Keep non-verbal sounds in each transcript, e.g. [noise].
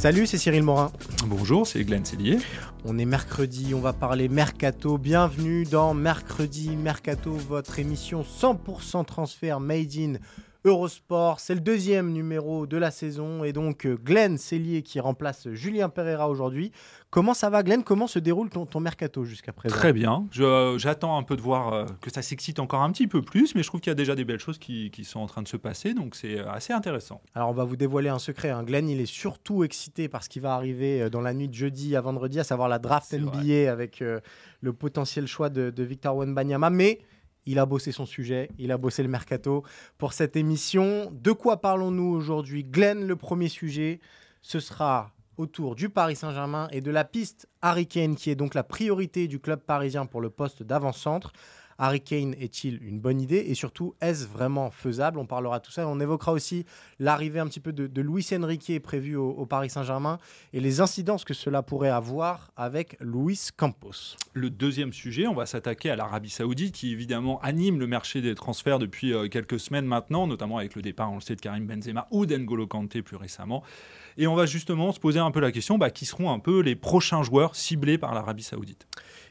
Salut, c'est Cyril Morin. Bonjour, c'est Glenn Cellier. On est mercredi, on va parler mercato. Bienvenue dans Mercredi Mercato, votre émission 100% transfert made in Eurosport. C'est le deuxième numéro de la saison et donc euh, Glenn Cellier qui remplace Julien Pereira aujourd'hui. Comment ça va Glenn? Comment se déroule ton, ton mercato jusqu'à présent? Très bien. Je- J'attends un peu de voir euh, que ça s'excite encore un petit peu plus, mais je trouve qu'il y a déjà des belles choses qui, qui sont en train de se passer, donc c'est euh, assez intéressant. Alors on va vous dévoiler un secret. hein. Glenn, il est surtout excité par ce qui va arriver euh, dans la nuit de jeudi à vendredi, à savoir la draft NBA avec euh, le potentiel choix de, de Victor Wembanyama. Mais il a bossé son sujet, il a bossé le mercato pour cette émission. De quoi parlons-nous aujourd'hui? Glenn, le premier sujet, ce sera autour du Paris Saint-Germain et de la piste Harry qui est donc la priorité du club parisien pour le poste d'avant-centre. Harry Kane est-il une bonne idée et surtout est-ce vraiment faisable? On parlera de tout ça. On évoquera aussi l'arrivée un petit peu de, de Luis Enrique prévue au, au Paris Saint-Germain et les incidences que cela pourrait avoir avec Luis Campos. Le deuxième sujet, on va s'attaquer à l'Arabie Saoudite, qui évidemment anime le marché des transferts depuis euh, quelques semaines maintenant, notamment avec le départ, on le sait, de Karim Benzema ou d'Engolo Kanté plus récemment. Et on va justement se poser un peu la question, bah, qui seront un peu les prochains joueurs ciblés par l'Arabie Saoudite?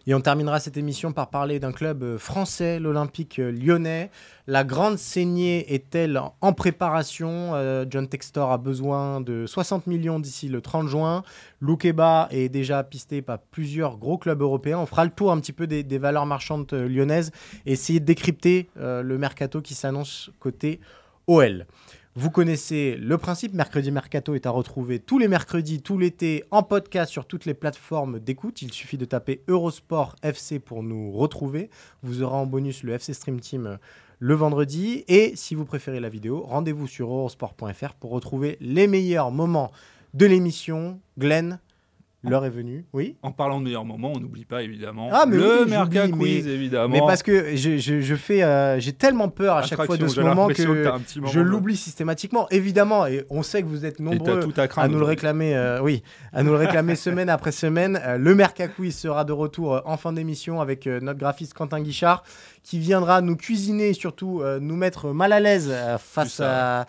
Et on terminera cette émission par parler d'un club euh, français, l'Olympique euh, lyonnais. La grande saignée est-elle en préparation? Euh, John Textor a besoin de 60 millions d'ici le 30 juin. Loukeba est déjà pisté par plusieurs gros clubs européens. On fera le tour un petit peu des, valeurs marchandes lyonnaises et essayer de décrypter le mercato qui s'annonce côté OL. Vous connaissez le principe, Mercredi Mercato est à retrouver tous les mercredis, tout l'été, en podcast sur toutes les plateformes d'écoute. Il suffit de taper Eurosport FC pour nous retrouver. Vous aurez en bonus le FC Stream Team euh, le vendredi. Et si vous préférez la vidéo, rendez-vous sur eurosport.fr pour retrouver les meilleurs moments de l'émission. Glenn, l'heure est venue. Oui En parlant de meilleurs moments, on n'oublie pas évidemment Ah, mais le oui, Merca j'oublie, Quiz, mais- évidemment. Mais parce que je, je- je fais, euh, j'ai tellement peur à chaque fois de ce moment que, moment je l'oublie systématiquement. Évidemment, et on sait que vous êtes nombreux tout à nous le réclamer, euh, oui, à nous le réclamer [laughs] semaine après semaine. Euh, le Merca Quiz sera de retour en fin d'émission avec notre graphiste Quentin Guichard qui viendra nous cuisiner et surtout euh, nous mettre mal à l'aise euh, face ça. à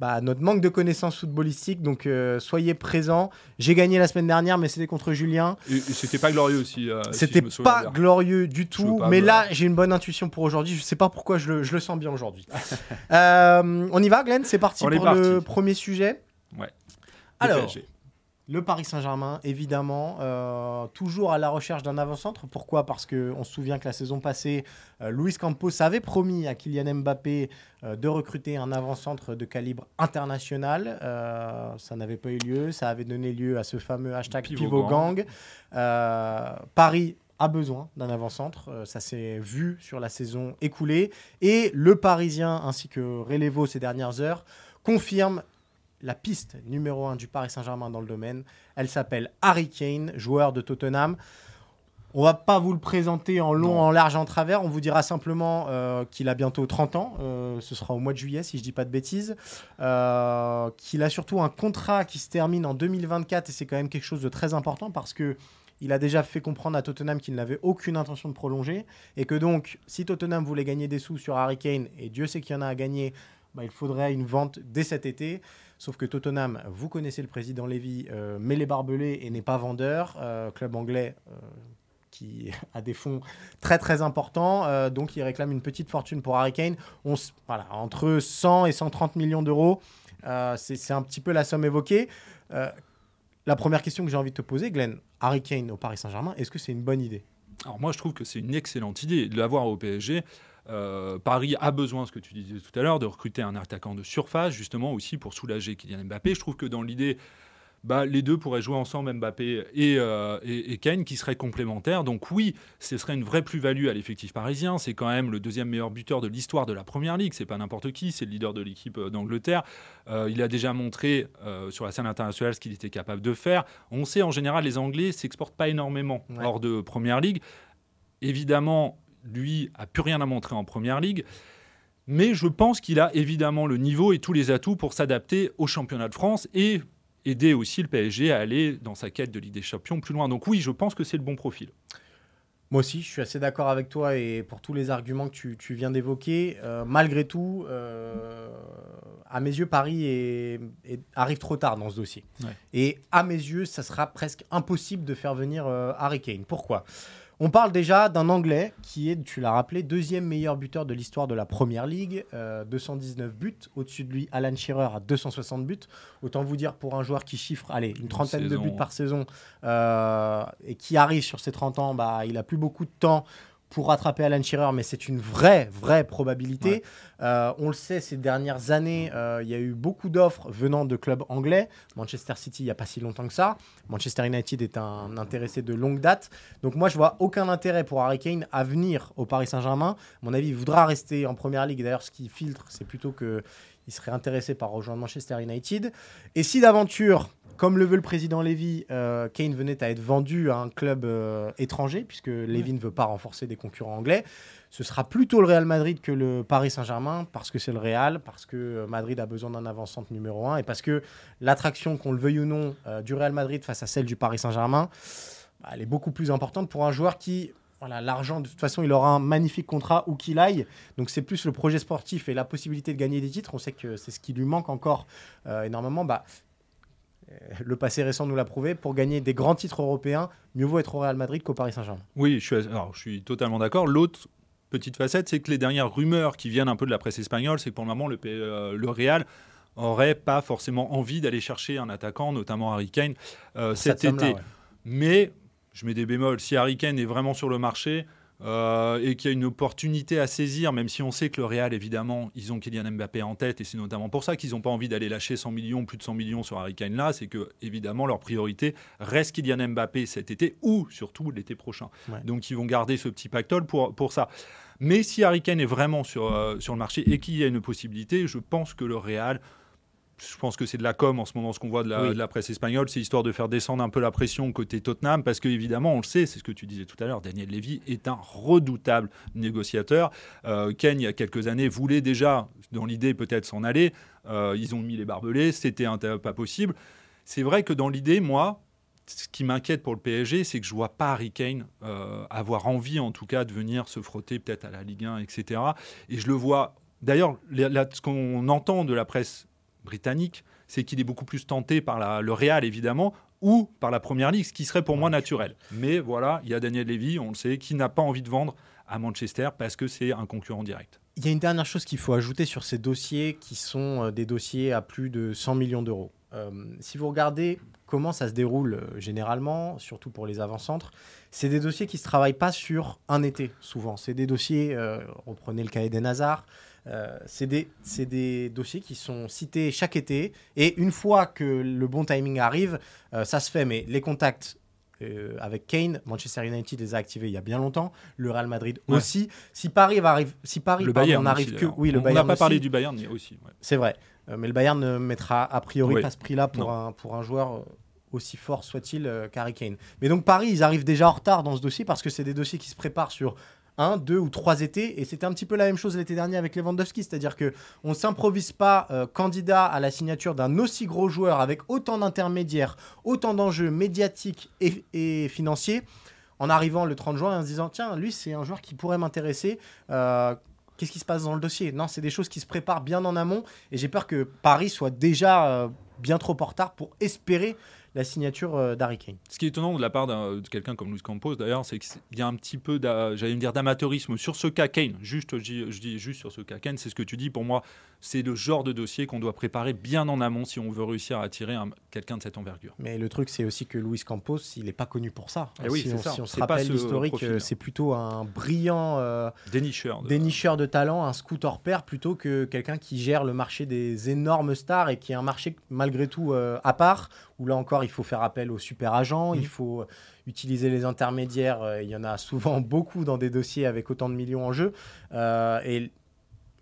bah, notre manque de connaissances footballistiques. Donc euh, soyez présents. J'ai gagné la semaine dernière, mais c'était contre Julien. Et, et c'était pas glorieux aussi. euh, si C'était pas bien. glorieux du tout, mais me- là j'ai une bonne intuition pour aujourd'hui. Je sais pas pourquoi je le, je le sens bien aujourd'hui. [laughs] Euh, on y va, Glenn? C'est parti On pour le parti. premier sujet. Ouais. Alors. Le Paris Saint-Germain, évidemment, euh, toujours à la recherche d'un avant-centre. Pourquoi? Parce qu'on se souvient que la saison passée, euh, Luis Campos avait promis à Kylian Mbappé euh, de recruter un avant-centre de calibre international. Ça n'avait pas eu lieu. Ça avait donné lieu à ce fameux hashtag Pivot Pivot Gang. Gang. Paris a besoin d'un avant-centre. Euh, ça s'est vu sur la saison écoulée. Et le Parisien ainsi que Relevo ces dernières heures confirment la piste numéro 1 du Paris Saint-Germain dans le domaine. Elle s'appelle Harry Kane, joueur de Tottenham. On va pas vous le présenter en long, Non. en large, en travers. On vous dira simplement euh, qu'il a bientôt 30 ans. Euh, ce sera au mois de juillet, si je dis pas de bêtises. Euh, qu'il a surtout un contrat qui se termine en 2024 et c'est quand même quelque chose de très important parce que il a déjà fait comprendre à Tottenham qu'il n'avait aucune intention de prolonger et que donc, si Tottenham voulait gagner des sous sur Harry Kane, et Dieu sait qu'il y en a à gagner, bah, il faudrait une vente dès cet été. Sauf que Tottenham, vous connaissez le président Lévy, euh, met les barbelés et n'est pas vendeur. Euh, club anglais euh, qui [laughs] a des fonds très très importants. donc il réclame une petite fortune pour Harry Kane. Entre 100 et 130 millions d'euros. C'est un petit peu la somme évoquée. La première question que j'ai envie de te poser, Glenn, Harry Kane au Paris Saint-Germain, est-ce que c'est une bonne idée? Alors moi, je trouve que c'est une excellente idée de l'avoir au PSG. Euh, Paris a besoin, ce que tu disais tout à l'heure, de recruter un attaquant de surface, justement aussi pour soulager Kylian Mbappé. Je trouve que dans l'idée, bah, les deux pourraient jouer ensemble, Mbappé et, euh, et, et Kane, qui seraient complémentaires. Donc oui, ce serait une vraie plus-value à l'effectif parisien. C'est quand même le deuxième meilleur buteur de l'histoire de la Première Ligue. C'est pas n'importe qui, c'est le leader de l'équipe euh, d'Angleterre. Euh, il a déjà montré euh, sur la scène internationale ce qu'il était capable de faire. On sait en général les Anglais s'exportent pas énormément Ouais. hors de Première Ligue. Évidemment, lui a plus rien à montrer en Première Ligue. Mais je pense qu'il a évidemment le niveau et tous les atouts pour s'adapter au championnat de France et aider aussi le PSG à aller dans sa quête de Ligue des Champions plus loin. Donc oui, je pense que c'est le bon profil. Moi aussi, je suis assez d'accord avec toi et pour tous les arguments que tu, tu viens d'évoquer. euh, malgré tout, euh, à mes yeux, Paris est- est- arrive trop tard dans ce dossier. Ouais. Et à mes yeux, ça sera presque impossible de faire venir euh, Harry Kane. Pourquoi? On parle déjà d'un Anglais qui est, tu l'as rappelé, deuxième meilleur buteur de l'histoire de la Première Ligue, euh, 219 buts. Au-dessus de lui, Alan Shearer à 260 buts. Autant vous dire pour un joueur qui chiffre, allez, une trentaine de buts par saison euh, et qui arrive sur ses 30 ans, bah, il a plus beaucoup de temps pour rattraper Alan Shearer, mais c'est une vraie, vraie probabilité. Ouais. Euh, on le sait, ces dernières années, euh, il y a eu beaucoup d'offres venant de clubs anglais. Manchester City, il n'y a pas si longtemps que ça. Manchester United est un intéressé de longue date. Donc moi, je vois aucun intérêt pour Harry Kane à venir au Paris Saint-Germain. Mon avis, il voudra rester en Première Ligue. D'ailleurs, ce qui filtre, c'est plutôt que il serait intéressé par rejoindre Manchester United. Et si d'aventure, comme le veut le président Levy, euh, Kane venait à être vendu à un club euh, étranger, puisque Levy ne veut pas renforcer des concurrents anglais, ce sera plutôt le Real Madrid que le Paris Saint-Germain, parce que c'est le Real, parce que euh, Madrid a besoin d'un avant-centre numéro 1, et parce que l'attraction, qu'on le veuille ou non, euh, du Real Madrid face à celle du Paris Saint-Germain, bah, elle est beaucoup plus importante pour un joueur qui, voilà, l'argent, de toute façon, il aura un magnifique contrat où qu'il aille. Donc c'est plus le projet sportif et la possibilité de gagner des titres. On sait que c'est ce qui lui manque encore euh, énormément. Bah, le passé récent nous l'a prouvé. Pour gagner des grands titres européens, mieux vaut être au Real Madrid qu'au Paris Saint-Germain. Oui, je suis, alors, je suis totalement d'accord. L'autre petite facette, c'est que les dernières rumeurs qui viennent un peu de la presse espagnole, c'est que pour le moment, le, euh, le Real aurait pas forcément envie d'aller chercher un attaquant, notamment Harry Kane, euh, cet été. ouais. Mais, je mets des bémols, si Harry Kane est vraiment sur le marché euh, et qu'il y a une opportunité à saisir, même si on sait que le Real, évidemment, ils ont Kylian Mbappé en tête, et c'est notamment pour ça qu'ils n'ont pas envie d'aller lâcher 100 millions, plus de 100 millions sur Harry Kane là, c'est que, évidemment, leur priorité reste Kylian Mbappé cet été ou surtout l'été prochain. Ouais. Donc, ils vont garder ce petit pactole pour, pour ça. Mais si Harry Kane est vraiment sur, euh, sur le marché et qu'il y a une possibilité, je pense que le Real, je pense que c'est de la com en ce moment, ce qu'on voit de la, Oui. de la presse espagnole, c'est histoire de faire descendre un peu la pression côté Tottenham, parce qu'évidemment, on le sait, c'est ce que tu disais tout à l'heure, Daniel Levy est un redoutable négociateur. Euh, Ken, il y a quelques années, voulait déjà, dans l'idée peut-être s'en aller, Euh, ils ont mis les barbelés, c'était pas possible. C'est vrai que dans l'idée, moi, ce qui m'inquiète pour le PSG, c'est que je vois pas Harry Kane euh, avoir envie, en tout cas, de venir se frotter peut-être à la Ligue 1, etc. Et je le vois. D'ailleurs, ce qu'on entend de la presse britannique, c'est qu'il est beaucoup plus tenté par la- le Real, évidemment, ou par la Première Ligue, ce qui serait pour moi naturel. Mais voilà, il y a Daniel Levy, on le sait, qui n'a pas envie de vendre à Manchester parce que c'est un concurrent direct. Il y a une dernière chose qu'il faut ajouter sur ces dossiers qui sont euh, des dossiers à plus de 100 millions d'euros. Euh, si vous regardez comment ça se déroule euh, généralement, surtout pour les avant-centres, c'est des dossiers qui ne se travaillent pas sur un été, souvent. C'est des dossiers, euh, reprenez le cas Eden Hazard, euh, c'est des, dossiers qui sont cités chaque été. Et une fois que le bon timing arrive, euh, ça se fait. Mais les contacts euh, avec Kane, Manchester United les a activés il y a bien longtemps, le Real Madrid Ouais. aussi. Si Paris va arriver, si Paris le Bayern n'arrive aussi, que, oui, le on n'a pas aussi. parlé du Bayern mais aussi. ouais. C'est vrai. Mais le Bayern ne mettra a priori pas ce prix-là pour un, pour un joueur aussi fort soit-il qu'Harry Kane. Mais donc Paris, ils arrivent déjà en retard dans ce dossier parce que c'est des dossiers qui se préparent sur un, deux ou trois étés. Et c'était un petit peu la même chose l'été dernier avec Lewandowski. C'est-à-dire que on s'improvise pas euh, candidat à la signature d'un aussi gros joueur avec autant d'intermédiaires, autant d'enjeux médiatiques et, financiers en arrivant le 30 juin en se disant tiens, lui, c'est un joueur qui pourrait m'intéresser. Euh, Qu'est-ce qui se passe dans le dossier? Non, c'est des choses qui se préparent bien en amont. Et j'ai peur que Paris soit déjà euh, bien trop en retard pour espérer la signature euh, d'Harry Kane. Ce qui est étonnant de la part de quelqu'un comme Luis Campos, d'ailleurs, c'est qu'il y a un petit peu, j'allais dire, d'amateurisme sur ce cas Kane. Juste, je dis juste sur ce cas Kane, c'est ce que tu dis. Pour moi, c'est le genre de dossier qu'on doit préparer bien en amont si on veut réussir à attirer un- quelqu'un de cette envergure. Mais le truc, c'est aussi que Luis Campos, il n'est pas connu pour ça. Eh oui, si, c'est on, ça. si on se rappelle l'historique, euh, c'est plutôt un brillant euh, Dénicheur. de- dénicheur de talent, un scout hors pair, plutôt que quelqu'un qui gère le marché des énormes stars et qui est un marché malgré tout euh, à part, où là encore, il faut faire appel aux super agents, il Mhm. faut utiliser les intermédiaires. Il y en a souvent [laughs] beaucoup dans des dossiers avec autant de millions en jeu. Euh, et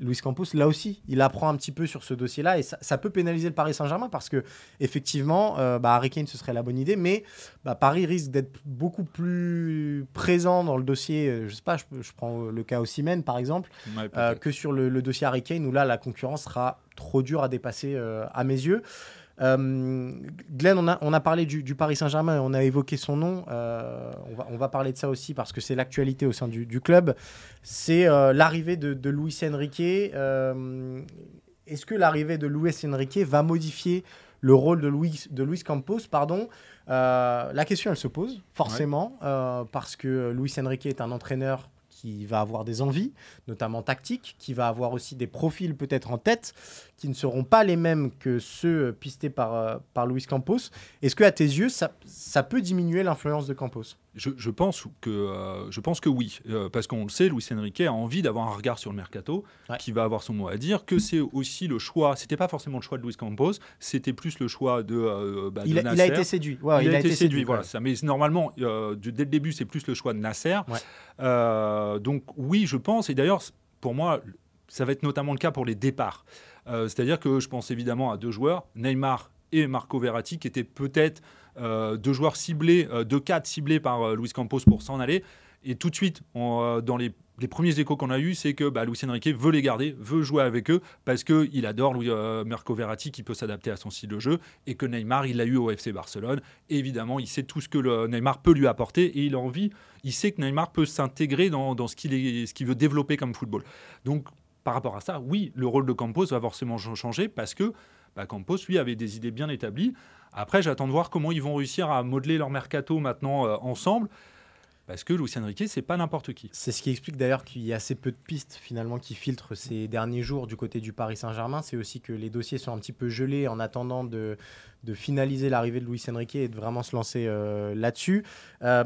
Luis Campos, là aussi, il apprend un petit peu sur ce dossier-là et ça, ça peut pénaliser le Paris Saint-Germain parce que effectivement, euh, bah, Harry Kane, ce serait la bonne idée, mais bah, Paris risque d'être beaucoup plus présent dans le dossier. euh, Je sais pas, je, je prends le cas Osimhen par exemple, Ouais, euh, que sur le, le dossier Harry Kane où là la concurrence sera trop dure à dépasser euh, à mes yeux. Euh, Glenn, on a, on a parlé du, du Paris Saint-Germain, on a évoqué son nom. euh, on, va, on va parler de ça aussi parce que c'est l'actualité au sein du, du club. C'est euh, l'arrivée de, de Luis Enrique. Est-ce que l'arrivée de Luis Enrique va modifier le rôle de Luis, de Luis Campos? Pardon La question, elle se pose forcément parce que Luis Enrique est un entraîneur qui va avoir des envies, notamment tactiques, qui va avoir aussi des profils peut-être en tête, qui ne seront pas les mêmes que ceux pistés par, euh, par Luis Campos. Est-ce que à tes yeux, ça, ça peut diminuer l'influence de Campos? Je, je pense que, euh, je pense que oui, euh, parce qu'on le sait, Luis Enrique a envie d'avoir un regard sur le mercato, Ouais. qui va avoir son mot à dire, que c'est aussi le choix, c'était pas forcément le choix de Luis Campos, c'était plus le choix de, euh, bah, de il, a- il a Nasser. été séduit. Ouais, il, a, été séduit, voilà. Ça, mais normalement, euh, dès le début, c'est plus le choix de Nasser. Ouais. Euh, donc oui, je pense, et d'ailleurs, pour moi, ça va être notamment le cas pour les départs. Euh, C'est-à-dire que je pense évidemment à deux joueurs, Neymar et Marco Verratti, qui étaient peut-être euh, deux joueurs ciblés, euh, deux cadres ciblés par Luis Campos pour s'en aller. Et tout de suite, dans les, premiers échos qu'on a eus, c'est que bah, Luis Enrique veut les garder, veut jouer avec eux, parce qu'il adore Louis, Marco Verratti qui peut s'adapter à son style de jeu, et que Neymar, il l'a eu au FC Barcelone. Évidemment, il sait tout ce que Neymar peut lui apporter, et il a envie, il sait que Neymar peut s'intégrer dans, ce qu'il veut développer comme football. Donc, par rapport à ça, oui, le rôle de Campos va forcément ch- changer, parce que bah, Campos, lui, avait des idées bien établies. Après, j'attends de voir comment ils vont réussir à modeler leur mercato maintenant euh, ensemble. Parce que Luis Enrique, c'est pas n'importe qui. C'est ce qui explique d'ailleurs qu'il y a assez peu de pistes finalement qui filtrent ces derniers jours du côté du Paris Saint-Germain. C'est aussi que les dossiers sont un petit peu gelés en attendant de, de finaliser l'arrivée de Luis Enrique et de vraiment se lancer euh, là-dessus. Euh,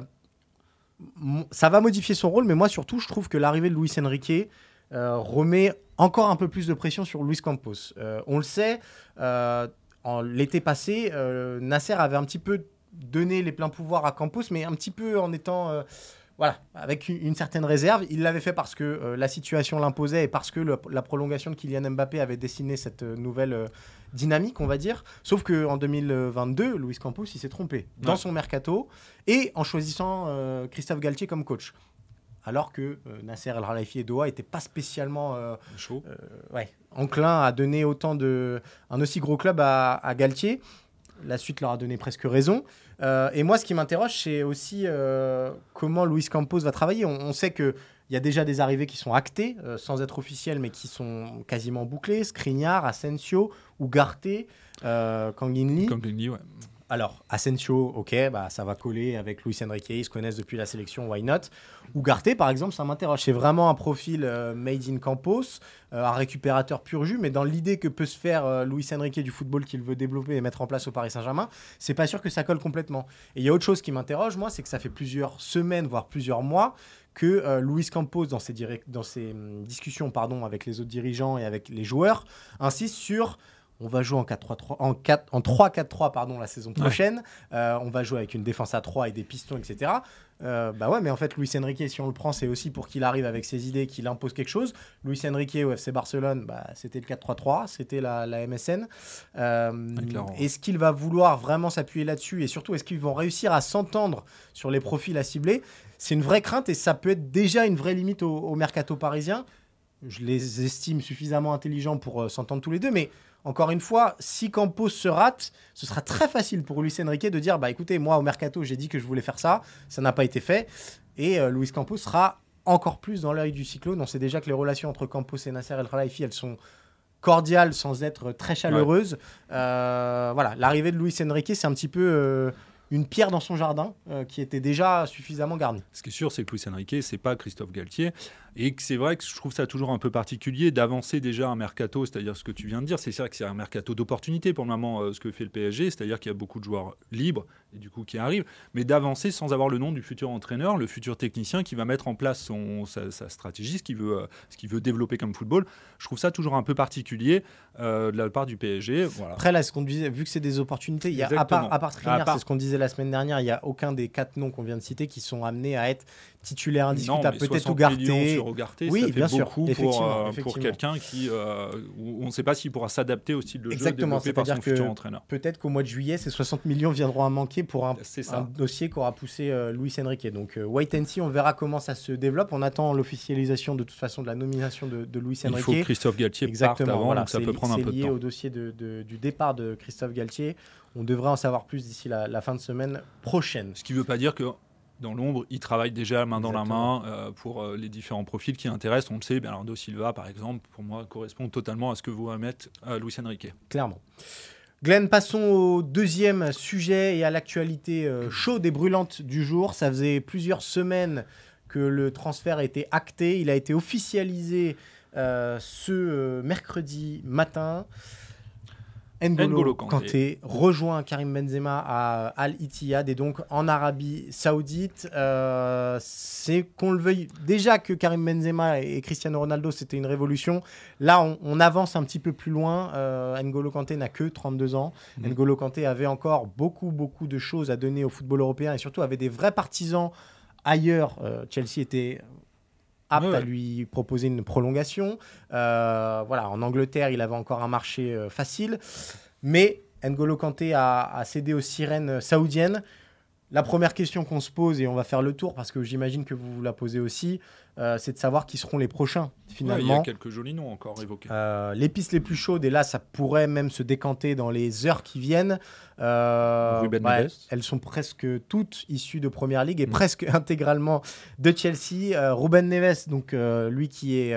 ça va modifier son rôle, mais moi surtout, je trouve que l'arrivée de Luis Enrique remet encore un peu plus de pression sur Luis Campos. Euh, on le sait, euh, en l'été passé, euh, Nasser avait un petit peu donné les pleins pouvoirs à Campos, mais un petit peu en étant euh, voilà, avec une, certaine réserve. Il l'avait fait parce que euh, la situation l'imposait et parce que le- la prolongation de Kylian Mbappé avait dessiné cette euh, nouvelle euh, dynamique, on va dire. Sauf qu'en 2022, Luis Campos, il s'est trompé dans Ouais. son mercato et en choisissant euh, Christophe Galtier comme coach. Alors que euh, Nasser El Khelaifi et Doha n'étaient pas spécialement euh, Chaud. ouais, enclin à donner autant de un aussi gros club à, à Galtier. La suite leur a donné presque raison. Euh, et moi, ce qui m'interroge, c'est aussi euh, comment Luis Campos va travailler. On, on sait que il y a déjà des arrivées qui sont actées, euh, sans être officielles, mais qui sont quasiment bouclées. Skriniar, Asensio, Ugarte, euh, Kangin Lee. Comme Glenny, ouais. Alors, Asensio, ok, bah, ça va coller avec Luis Enrique, ils se connaissent depuis la sélection, why not? Ugarte, par exemple, ça m'interroge. C'est vraiment un profil euh, made in Campos, euh, un récupérateur pur jus, mais dans l'idée que peut se faire euh, Luis Enrique du football qu'il veut développer et mettre en place au Paris Saint-Germain, c'est pas sûr que ça colle complètement. Et il y a autre chose qui m'interroge, moi, c'est que ça fait plusieurs semaines, voire plusieurs mois, que euh, Luis Campos, dans ses, hum, discussions pardon, avec les autres dirigeants et avec les joueurs, insiste sur on va jouer en 4-3-3 en 4 en 3-4-3 pardon la saison prochaine. Euh, on va jouer avec une défense à 3 et des pistons, etc. Euh, bah ouais, mais en fait, Luis Enrique, si on le prend, c'est aussi pour qu'il arrive avec ses idées, qu'il impose quelque chose. Luis Enrique au FC Barcelone, bah, c'était le 4-3-3, c'était la, la MSN. Euh, est-ce qu'il va vouloir vraiment s'appuyer là-dessus? Et surtout, est-ce qu'ils vont réussir à s'entendre sur les profils à cibler? C'est une vraie crainte et ça peut être déjà une vraie limite au, au mercato parisien. Je les estime suffisamment intelligents pour euh, s'entendre tous les deux, mais encore une fois, si Campos se rate, ce sera très facile pour Luis Enrique de dire bah écoutez, moi au mercato, j'ai dit que je voulais faire ça, ça n'a pas été fait, et euh, Luis Campos sera encore plus dans l'œil du cyclone. On sait déjà que les relations entre Campos et Nasser El Khelaifi, elles sont cordiales sans être très chaleureuses. Euh, voilà, l'arrivée de Luis Enrique, c'est un petit peu euh, une pierre dans son jardin euh, qui était déjà suffisamment garnie. Ce qui est sûr, c'est que Luis Enrique, c'est pas Christophe Galtier. Et c'est vrai que je trouve ça toujours un peu particulier d'avancer déjà un mercato, c'est-à-dire ce que tu viens de dire. C'est vrai que c'est un mercato d'opportunité pour le moment, euh, ce que fait le PSG, c'est-à-dire qu'il y a beaucoup de joueurs libres et du coup qui arrivent, mais d'avancer sans avoir le nom du futur entraîneur, le futur technicien qui va mettre en place son, sa, stratégie, ce qu'il veut, euh, ce qu'il veut développer comme football. Je trouve ça toujours un peu particulier euh, de la part du PSG. Voilà. Après, là, ce qu'on disait, vu que c'est des opportunités, il y a, à part, à part c'est ce qu'on disait la semaine dernière, il n'y a aucun des quatre noms qu'on vient de citer qui sont amenés à être titulaires indiscutables. Peut-être Ougarté. Oui, ça fait bien beaucoup sûr. pour, euh, pour quelqu'un qui. Euh, on ne sait pas s'il pourra s'adapter au style de Exactement, jeu développé par son futur entraîneur. Peut-être qu'au mois de juillet, ces 60 millions viendront à manquer pour un, dossier qu'aura poussé euh, Luis Enrique. Donc, wait and see, on verra comment ça se développe. On attend l'officialisation de toute façon de la nomination de, de Luis Enrique. Il faut que Christophe Galtier Exactement, parte avant, voilà, donc ça peut prendre un peu de temps. lié au dossier de, du départ de Christophe Galtier. On devrait en savoir plus d'ici la, la fin de semaine prochaine. Ce qui ne veut pas dire que dans l'ombre, ils travaillent déjà main dans la main euh, pour euh, les différents profils qui intéressent. On le sait, Bernardo Silva, par exemple, pour moi, correspond totalement à ce que vous mettre euh, Luis Enrique. Clairement. Glenn, passons au deuxième sujet et à l'actualité chaude et brûlante du jour. Ça faisait plusieurs semaines que le transfert a été acté. Il a été officialisé ce mercredi matin. N'Golo, Kanté. rejoint Karim Benzema à Al Ittihad et donc en Arabie Saoudite. Euh, c'est qu'on le veuille. Déjà que Karim Benzema et Cristiano Ronaldo, c'était une révolution. Là, on, avance un petit peu plus loin. Euh, N'Golo Kanté n'a que 32 ans. Mmh. N'Golo Kanté avait encore beaucoup, beaucoup de choses à donner au football européen et surtout avait des vrais partisans ailleurs. Euh, Chelsea était apte à lui proposer une prolongation. Euh, voilà, en Angleterre, il avait encore un marché euh, facile. Mais N'Golo Kanté a, cédé aux sirènes saoudiennes. La première question qu'on se pose, et on va faire le tour parce que j'imagine que vous vous la posez aussi, euh, c'est de savoir qui seront les prochains finalement. il y a quelques jolis noms encore évoqués. Euh, les pistes les plus chaudes, et là ça pourrait même se décanter dans les heures qui viennent. Euh, bah, elles sont presque toutes issues de Première Ligue et mm. presque [laughs] intégralement de Chelsea. Ruben Neves, donc lui qui est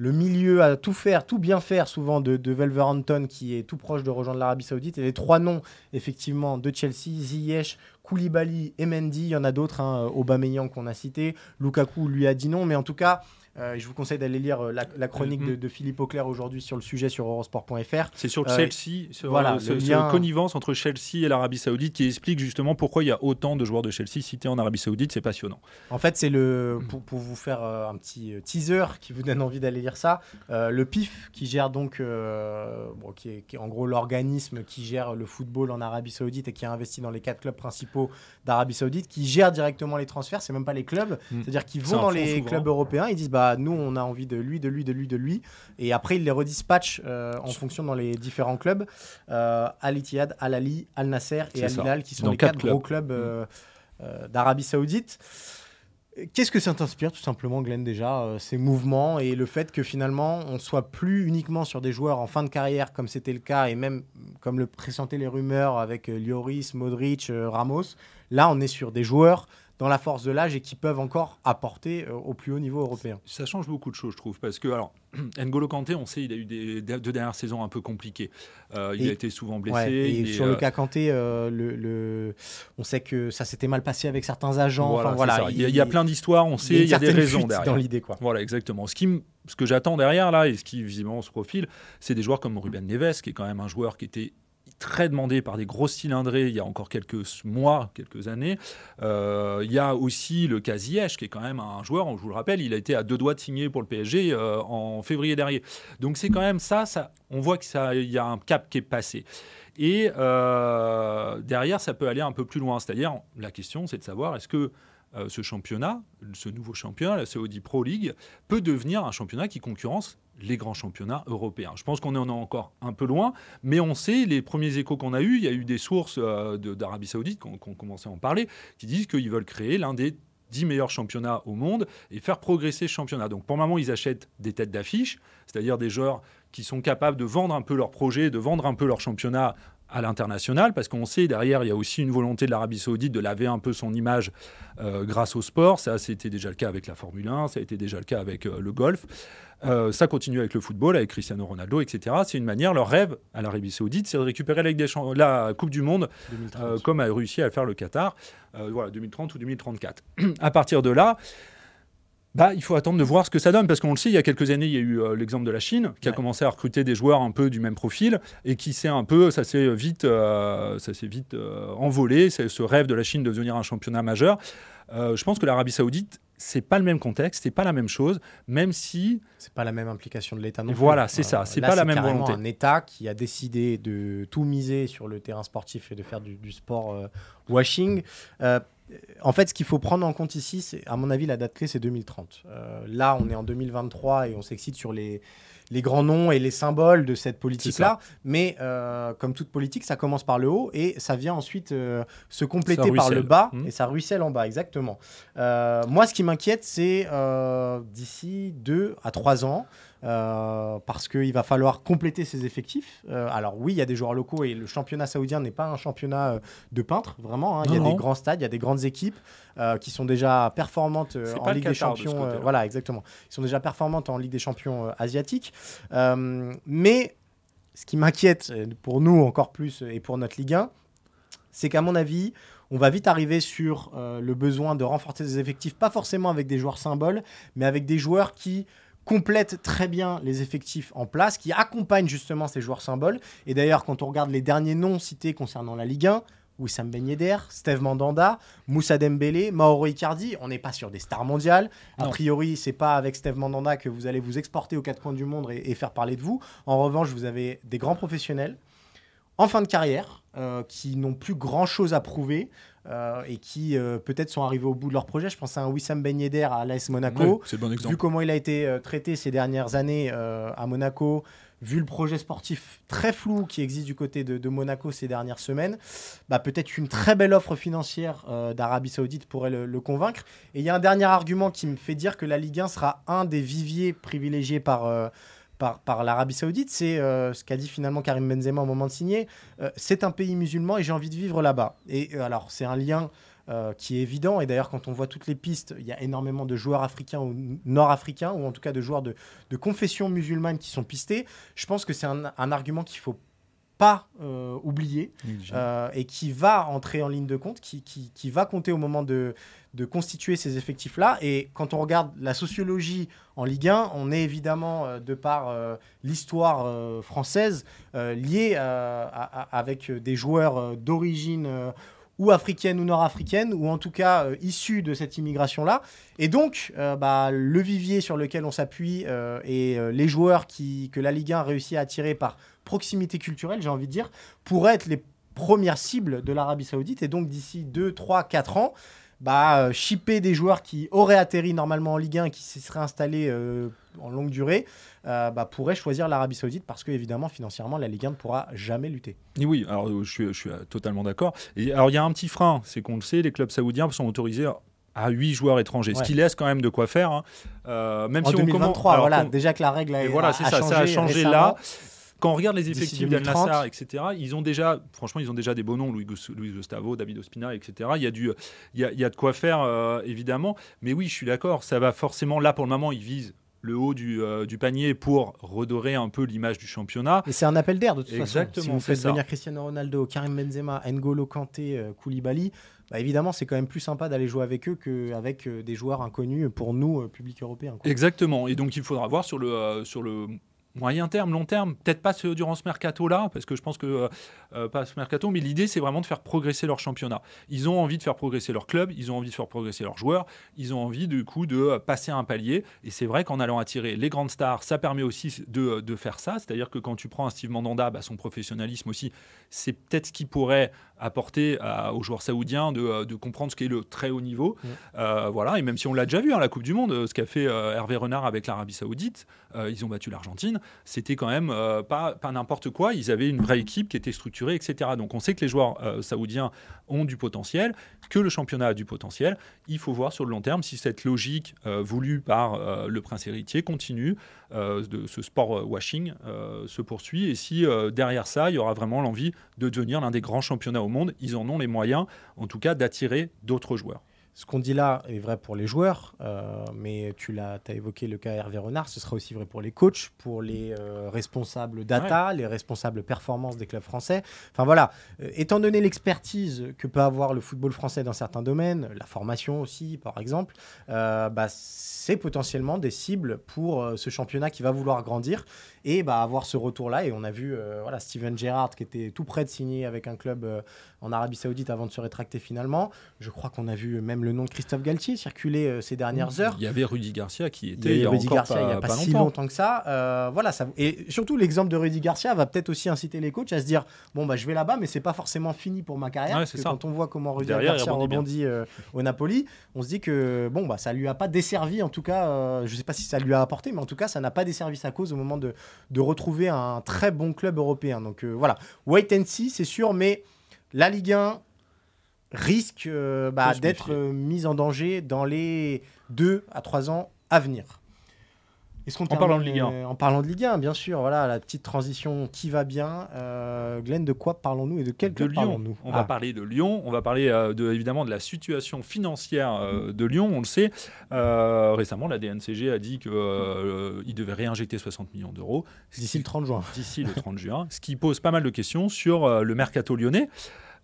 le milieu à tout faire, tout bien faire souvent de, de Wolverhampton qui est tout proche de rejoindre l'Arabie Saoudite. Et les trois noms effectivement de Chelsea, Ziyech, Koulibaly et Mendy. Il y en a d'autres, hein, Aubameyang qu'on a cité. Lukaku lui a dit non, mais en tout cas, euh, je vous conseille d'aller lire euh, la, chronique de, Philippe Auclair aujourd'hui sur le sujet sur eurosport.fr. C'est sur euh, Chelsea, sur, voilà, ce, connivence entre Chelsea et l'Arabie Saoudite qui explique justement pourquoi il y a autant de joueurs de Chelsea cités en Arabie Saoudite. C'est passionnant. En fait, c'est le pour, vous faire un petit teaser qui vous donne envie d'aller lire ça. le PIF qui gère donc, bon, qui, est, en gros l'organisme qui gère le football en Arabie Saoudite et qui a investi dans les quatre clubs principaux d'Arabie Saoudite, qui gère directement les transferts. C'est même pas les clubs, mm. c'est-à-dire qu'ils vont dans les clubs européens. Ils disent bah bah, nous, on a envie de lui, de lui, de lui, de lui. Et après, ils les redispatchent euh, en fonction dans les différents clubs. Euh, Al Ittihad, Al Ali, Al Nasser et Al Hilal, qui sont les quatre, gros clubs euh, euh, d'Arabie Saoudite. Qu'est-ce que ça t'inspire, tout simplement, Glenn, déjà, ces mouvements et le fait que finalement, on soit plus uniquement sur des joueurs en fin de carrière, comme c'était le cas, et même comme le pressentaient les rumeurs avec Lloris, Modric, Ramos? Là, on est sur des joueurs dans la force de l'âge et qui peuvent encore apporter euh, au plus haut niveau européen. Ça change beaucoup de choses, je trouve, parce que alors [clears throat] N'Golo Kanté, on sait, il a eu des, deux dernières saisons un peu compliquées. Euh, il a été souvent blessé. et sur le euh, cas Kanté, le, on sait que ça s'était mal passé avec certains agents. Voilà, voilà il, y a, plein d'histoires, on sait, il y a, des raisons derrière. Dans l'idée, quoi. Voilà, exactement. Ce, qui, ce que j'attends derrière, là, et ce qui visiblement se profile, c'est des joueurs comme Ruben Neves, qui est quand même un joueur qui était très demandé par des grosses cylindrées il y a encore quelques mois, quelques années. Euh, il y a aussi le cas Ziyech, qui est quand même un joueur, je vous le rappelle, il a été à deux doigts de signer pour le PSG euh, en février dernier. Donc c'est quand même ça, ça on voit qu'il y a un cap qui est passé. Et euh, derrière, ça peut aller un peu plus loin. C'est-à-dire, la question, c'est de savoir, est-ce que ce championnat, ce nouveau championnat, la Saudi Pro League, peut devenir un championnat qui concurrence les grands championnats européens. Je pense qu'on en est encore un peu loin, mais on sait, les premiers échos qu'on a eus, il y a eu des sources euh, d'Arabie Saoudite qui ont, commencé à en parler, qui disent qu'ils veulent créer l'un des dix meilleurs championnats au monde et faire progresser ce championnat. Donc pour le moment, ils achètent des têtes d'affiche, c'est-à-dire des joueurs qui sont capables de vendre un peu leur projet, de vendre un peu leur championnat à l'international, parce qu'on sait derrière, il y a aussi une volonté de l'Arabie Saoudite de laver un peu son image euh, grâce au sport. Ça, c'était déjà le cas avec la Formule 1, ça a été déjà le cas avec euh, le golf. Euh, ça continue avec le football, avec Cristiano Ronaldo, etc. C'est une manière, leur rêve à l'Arabie Saoudite, c'est de récupérer la, la, Coupe du Monde, comme a réussi à faire le Qatar, voilà, 2030 ou 2034. [clears throat] à partir de là, bah, il faut attendre de voir ce que ça donne, parce qu'on le sait, il y a quelques années, il y a eu euh, l'exemple de la Chine, qui a commencé à recruter des joueurs un peu du même profil, et qui s'est un peu, ça s'est vite, euh, ça s'est vite euh, envolé, c'est ce rêve de la Chine de devenir un championnat majeur. Euh, je pense que l'Arabie Saoudite, c'est pas le même contexte, c'est pas la même chose, même si C'est pas la même implication de l'État non plus. Voilà, c'est ça, c'est pas la même volonté. un État qui a décidé de tout miser sur le terrain sportif et de faire du, du sport euh, washing. En fait, ce qu'il faut prendre en compte ici, c'est, à mon avis, la date clé, c'est 2030. Euh, là, on est en 2023 et on s'excite sur les, les grands noms et les symboles de cette politique-là. Mais euh, comme toute politique, ça commence par le haut et ça vient ensuite euh, se compléter par le bas Mhm. et ça ruisselle en bas, exactement. Moi, ce qui m'inquiète, c'est d'ici deux à trois ans, euh, parce qu'il va falloir compléter ses effectifs. Euh, alors oui, il y a des joueurs locaux et le championnat saoudien n'est pas un championnat euh, de peintres, vraiment. hein. Il y a Non, des grands stades, il y a des grandes équipes qui sont déjà performantes en Ligue des de Champions. côté-là. voilà, exactement. Ils sont déjà performantes en Ligue des Champions asiatiques. Mais ce qui m'inquiète pour nous encore plus et pour notre Ligue 1, c'est qu'à mon avis, on va vite arriver sur le besoin de renforcer des effectifs, pas forcément avec des joueurs symboles, mais avec des joueurs qui complètent très bien les effectifs en place, qui accompagnent justement ces joueurs symboles. Et d'ailleurs, quand on regarde les derniers noms cités concernant la Ligue 1, Wissam Ben Yedder, Steve Mandanda, Moussa Dembélé, Mauro Icardi, on n'est pas sur des stars mondiales. A priori, c'est pas avec Steve Mandanda que vous allez vous exporter aux quatre coins du monde et, et faire parler de vous. En revanche, vous avez des grands professionnels en fin de carrière euh, qui n'ont plus grand chose à prouver euh, et qui euh, peut-être sont arrivés au bout de leur projet. Je pense à un Wissam Ben Yedder à l'AS Monaco. Le bon Vu exemple. comment il a été euh, traité ces dernières années à Monaco, vu le projet sportif très flou qui existe du côté de, de Monaco ces dernières semaines, bah, peut-être une très belle offre financière d'Arabie Saoudite pourrait le, le convaincre. Et il y a un dernier argument qui me fait dire que la Ligue 1 sera un des viviers privilégiés par. Par, l'Arabie Saoudite, c'est euh, ce qu'a dit finalement Karim Benzema au moment de signer. Euh, c'est un pays musulman et j'ai envie de vivre là-bas. Et euh, alors, c'est un lien qui est évident. Et d'ailleurs, quand on voit toutes les pistes, il y a énormément de joueurs africains ou nord-africains, ou en tout cas de joueurs de, de confession musulmane qui sont pistés. Je pense que c'est un, un argument qu'il faut pas euh, oublier euh, et qui va entrer en ligne de compte, qui, qui, qui va compter au moment de, de constituer ces effectifs-là. Et quand on regarde la sociologie en Ligue 1, on est évidemment, euh, de par l'histoire française, lié à- à- avec des joueurs d'origine ou africaine ou nord-africaine, ou en tout cas euh, issus de cette immigration-là. Et donc, euh, bah, le vivier sur lequel on s'appuie euh, et euh, les joueurs que la Ligue 1 réussit à attirer par proximité culturelle, j'ai envie de dire, pourraient être les premières cibles de l'Arabie Saoudite. Et donc, d'ici 2, 3, 4 ans, bah, euh, shipper des joueurs qui auraient atterri normalement en Ligue 1 et qui s'y seraient installés euh, en longue durée, euh, bah, pourraient choisir l'Arabie Saoudite parce que, évidemment, financièrement, la Ligue 1 ne pourra jamais lutter. Et Oui, alors euh, je suis, je suis totalement d'accord. Et alors il y a un petit frein, c'est qu'on le sait, les clubs saoudiens sont autorisés à 8 joueurs étrangers, Ouais. ce qui laisse quand même de quoi faire. hein. Euh, même En si on commence- 2023, alors voilà, qu'on- déjà que la règle a, Et voilà, a- c'est a ça, ça a changé là. Quand on regarde les effectifs d'Al 2030. Nassr, etc., ils ont déjà, franchement, ils ont déjà des beaux noms, Louis, Gustavo, David Ospina, etc. Il y a, du, il y a, il y a de quoi faire, euh, évidemment. Mais oui, je suis d'accord, ça va forcément, là, pour le moment, ils visent le haut du, euh, du panier pour redorer un peu l'image du championnat. Et c'est un appel d'air de toute façon. Exactement, Si vous c'est faites ça. venir Cristiano Ronaldo, Karim Benzema, N'Golo Kanté, euh, Koulibaly, bah évidemment c'est quand même plus sympa d'aller jouer avec eux qu'avec des joueurs inconnus pour nous, public européen. quoi. Exactement. Et donc, il faudra voir sur le, euh, sur le moyen terme, long terme, peut-être pas durant ce mercato-là, parce que je pense que, euh, euh, pas ce mercato, mais l'idée, c'est vraiment de faire progresser leur championnat. Ils ont envie de faire progresser leur club, ils ont envie de faire progresser leurs joueurs, ils ont envie, du coup, de euh, passer un palier. Et c'est vrai qu'en allant attirer les grandes stars, ça permet aussi de, de faire ça. C'est-à-dire que quand tu prends un Steve Mandanda, bah, son professionnalisme aussi, c'est peut-être ce qui pourrait apporter à- aux joueurs saoudiens de, de comprendre ce qu'est le très haut niveau. Euh, voilà, et même si on l'a déjà vu, hein, la Coupe du Monde, ce qu'a fait euh, Hervé Renard avec l'Arabie Saoudite, ils ont battu l'Argentine, c'était quand même euh, pas, n'importe quoi, ils avaient une vraie équipe qui était structurée, etc. Donc on sait que les joueurs euh, saoudiens ont du potentiel, que le championnat a du potentiel, il faut voir sur le long terme si cette logique euh, voulue par le prince héritier continue, de ce sport washing se poursuit, et si derrière ça, il y aura vraiment l'envie de devenir l'un des grands championnats au monde, ils en ont les moyens, en tout cas, d'attirer d'autres joueurs. Ce qu'on dit là est vrai pour les joueurs, euh, mais tu l'as, as évoqué le cas Hervé Renard, ce sera aussi vrai pour les coachs, pour les euh, responsables data, les responsables performance des clubs français. Enfin voilà, Euh, étant donné l'expertise que peut avoir le football français dans certains domaines, la formation aussi par exemple, bah, c'est potentiellement des cibles pour ce championnat qui va vouloir grandir et bah, avoir ce retour-là. Et on a vu voilà, Steven Gerrard qui était tout près de signer avec un club en Arabie Saoudite avant de se rétracter finalement. Je crois qu'on a vu même le nom de Christophe Galtier circuler euh, ces dernières heures. Il y avait Rudy Garcia qui était il eu y a Rudy encore Garcia pas, il n'y a pas, pas si longtemps. longtemps que ça. Euh, voilà, ça. Et surtout, l'exemple de Rudy Garcia va peut-être aussi inciter les coachs à se dire bon, bah, je vais là-bas, mais c'est pas forcément fini pour ma carrière. Ouais, parce que ça. quand on voit comment Rudy Derrière, Garcia rebondit euh, au Napoli, on se dit que bon, bah, ça lui a pas desservi, en tout cas, euh, je sais pas si ça lui a apporté, mais en tout cas, ça n'a pas desservi sa cause au moment de, de retrouver un très bon club européen. Donc euh, voilà, wait and see, c'est sûr, mais la Ligue 1 risque euh, bah, d'être euh, mise en danger dans les 2 à 3 ans à venir. Est-ce qu'on En parlant de Ligue 1. euh, En parlant de Ligue 1, bien sûr, voilà la petite transition qui va bien. Euh, Glenn, de quoi parlons-nous et de quel de club Lyon. parlons-nous On Ah, va parler de Lyon, on va parler euh, de, évidemment de la situation financière euh, de Lyon, on le sait. Euh, récemment, la DNCG a dit qu'il devait réinjecter 60 millions d'euros D'ici le 30 juin. d'ici le 30 juin, ce qui pose pas mal de questions sur euh, le mercato lyonnais.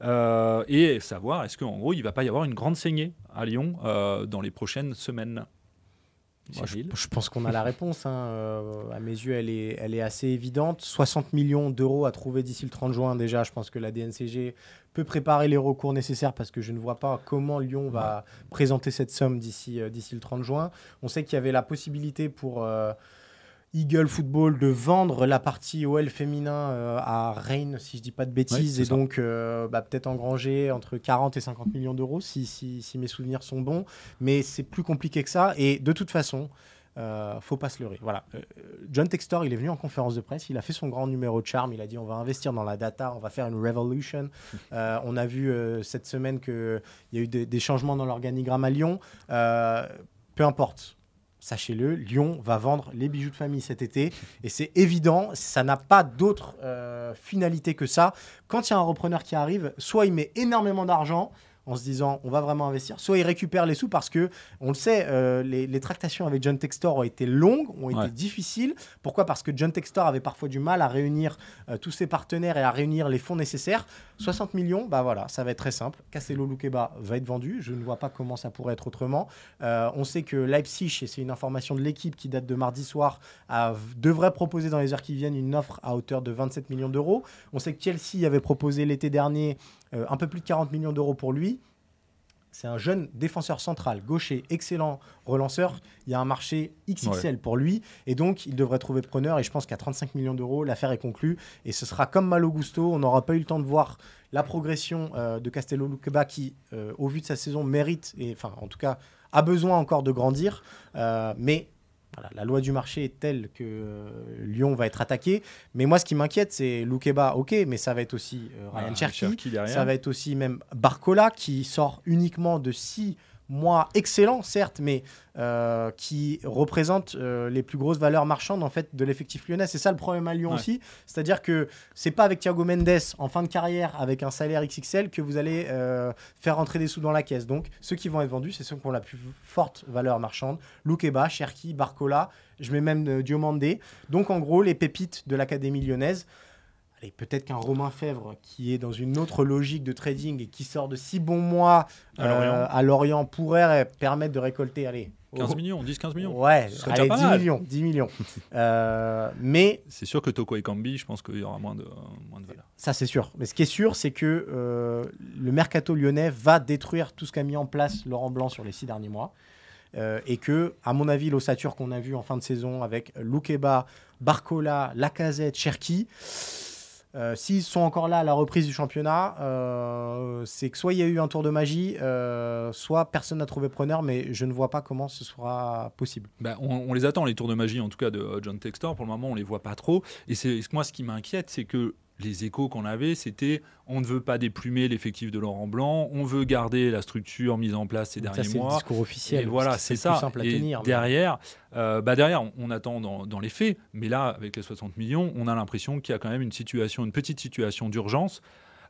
Euh, et savoir est-ce qu'en gros il va pas y avoir une grande saignée à Lyon euh, dans les prochaines semaines? Moi, je, pense qu'on a la réponse. hein. Euh, à mes yeux, elle est, elle est assez évidente. 60 millions d'euros à trouver d'ici le 30 juin. Déjà, je pense que la DNCG peut préparer les recours nécessaires parce que je ne vois pas comment Lyon va présenter cette somme d'ici d'ici le 30 juin. On sait qu'il y avait la possibilité pour Eagle Football de vendre la partie OL féminin euh, à Rennes, si je dis pas de bêtises, et ça. donc euh, bah, peut-être engranger entre 40 et 50 millions d'euros si, si, si mes souvenirs sont bons. Mais c'est plus compliqué que ça. Et de toute façon, euh, faut pas se leurrer. Voilà. John Textor, il est venu en conférence de presse, il a fait son grand numéro de charme. Il a dit on va investir dans la data, on va faire une revolution. [laughs] Euh, on a vu euh, cette semaine qu'il y a eu des, des changements dans l'organigramme à Lyon. Peu importe. Sachez-le, Lyon va vendre les bijoux de famille cet été et c'est évident, ça n'a pas d'autre euh, finalité que ça. Quand il y a un repreneur qui arrive, soit il met énormément d'argent en se disant on va vraiment investir, soit il récupère les sous parce que on le sait, euh, les, les tractations avec John Textor ont été longues, ont été difficiles. Pourquoi? Parce que John Textor avait parfois du mal à réunir euh, tous ses partenaires et à réunir les fonds nécessaires. 60 millions, bah voilà, ça va être très simple. Castello Luqueba va être vendu. Je ne vois pas comment ça pourrait être autrement. Euh, on sait que Leipzig, et c'est une information de l'équipe qui date de mardi soir, devrait proposer dans les heures qui viennent une offre à hauteur de 27 millions d'euros. On sait que Chelsea avait proposé l'été dernier euh, un peu plus de 40 millions d'euros pour lui. C'est un jeune défenseur central, gaucher, excellent relanceur. Il y a un marché XXL pour lui et donc il devrait trouver preneur. Et je pense qu'à 35 millions d'euros, l'affaire est conclue. Et ce sera comme Malo Gusto. On n'aura pas eu le temps de voir la progression euh, de Castello Luqueba qui, euh, au vu de sa saison, mérite, et enfin en tout cas, a besoin encore de grandir. Euh, mais voilà, la loi du marché est telle que euh, Lyon va être attaqué. Mais moi, ce qui m'inquiète, c'est Luqueba, ok, mais ça va être aussi euh, Ryan Ah, derrière. Ça va être aussi même Barcola qui sort uniquement de six mois excellents, certes, mais euh, qui représente euh, les plus grosses valeurs marchandes en fait de l'effectif lyonnais. C'est ça le problème à Lyon Ouais. aussi, c'est-à-dire que c'est pas avec Thiago Mendes en fin de carrière avec un salaire XXL que vous allez euh, faire rentrer des sous dans la caisse. Donc ceux qui vont être vendus, c'est ceux qui ont la plus forte valeur marchande. Loukeba, Cherki, Barcola, je mets même Diomandé. Donc en gros les pépites de l'académie lyonnaise. Allez, peut-être qu'un Romain Fèvre qui est dans une autre logique de trading et qui sort de six bons mois À euh, Lorient. à Lorient pourrait permettre de récolter, allez, 15 oh, millions, 10-15 millions. Ouais, allez, déjà pas 10 mal. millions, 10 millions. [laughs] Euh, mais C'est sûr que Toko et Kambi, je pense qu'il y aura moins de, moins de valeur. ça c'est sûr. Mais ce qui est sûr, c'est que euh, le mercato lyonnais va détruire tout ce qu'a mis en place Laurent Blanc sur les six derniers mois. Euh, et que, à mon avis, l'ossature qu'on a vu en fin de saison avec Loukeba, Barcola, Lacazette, Cherki, euh, s'ils sont encore là à la reprise du championnat, euh, c'est que soit il y a eu un tour de magie, euh, soit personne n'a trouvé preneur, mais je ne vois pas comment ce sera possible. Bah, on, les attend, les tours de magie, en tout cas de John Textor. Pour le moment, on les voit pas trop. Et moi, ce qui m'inquiète, c'est que les échos qu'on avait, c'était on ne veut pas déplumer l'effectif de Laurent Blanc, on veut garder la structure mise en place ces Ça, derniers c'est le mois. discours officiel. Et voilà, c'est ça. simple à et tenir. mais- derrière, euh, bah derrière, on, on attend dans, dans les faits, mais là, avec les 60 millions, on a l'impression qu'il y a quand même une situation, une petite situation d'urgence